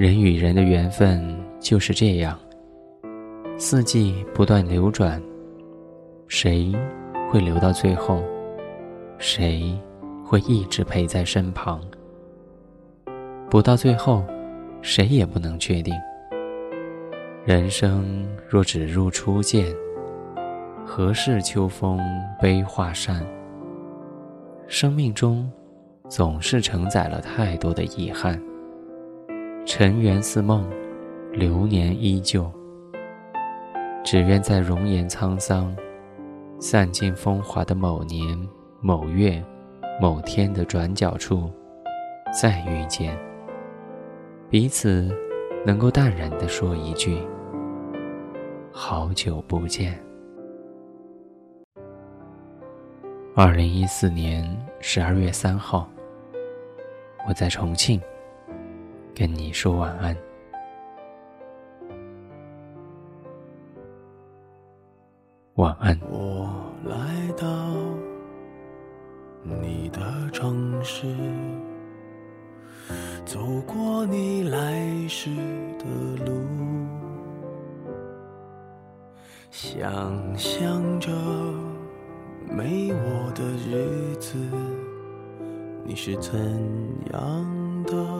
人与人的缘分就是这样，四季不断流转，谁会留到最后？谁会一直陪在身旁？不到最后，谁也不能确定。人生若只如初见，何事秋风悲画扇？生命中总是承载了太多的遗憾。尘缘似梦，流年依旧。只愿在容颜沧桑、散尽风华的某年某月某天的转角处，再遇见，彼此能够淡然地说一句：“好久不见。”二零一四年十二月三号，我在重庆。跟你说晚安，晚安。我来到你的城市，走过你来时的路，想象着没我的日子，你是怎样的？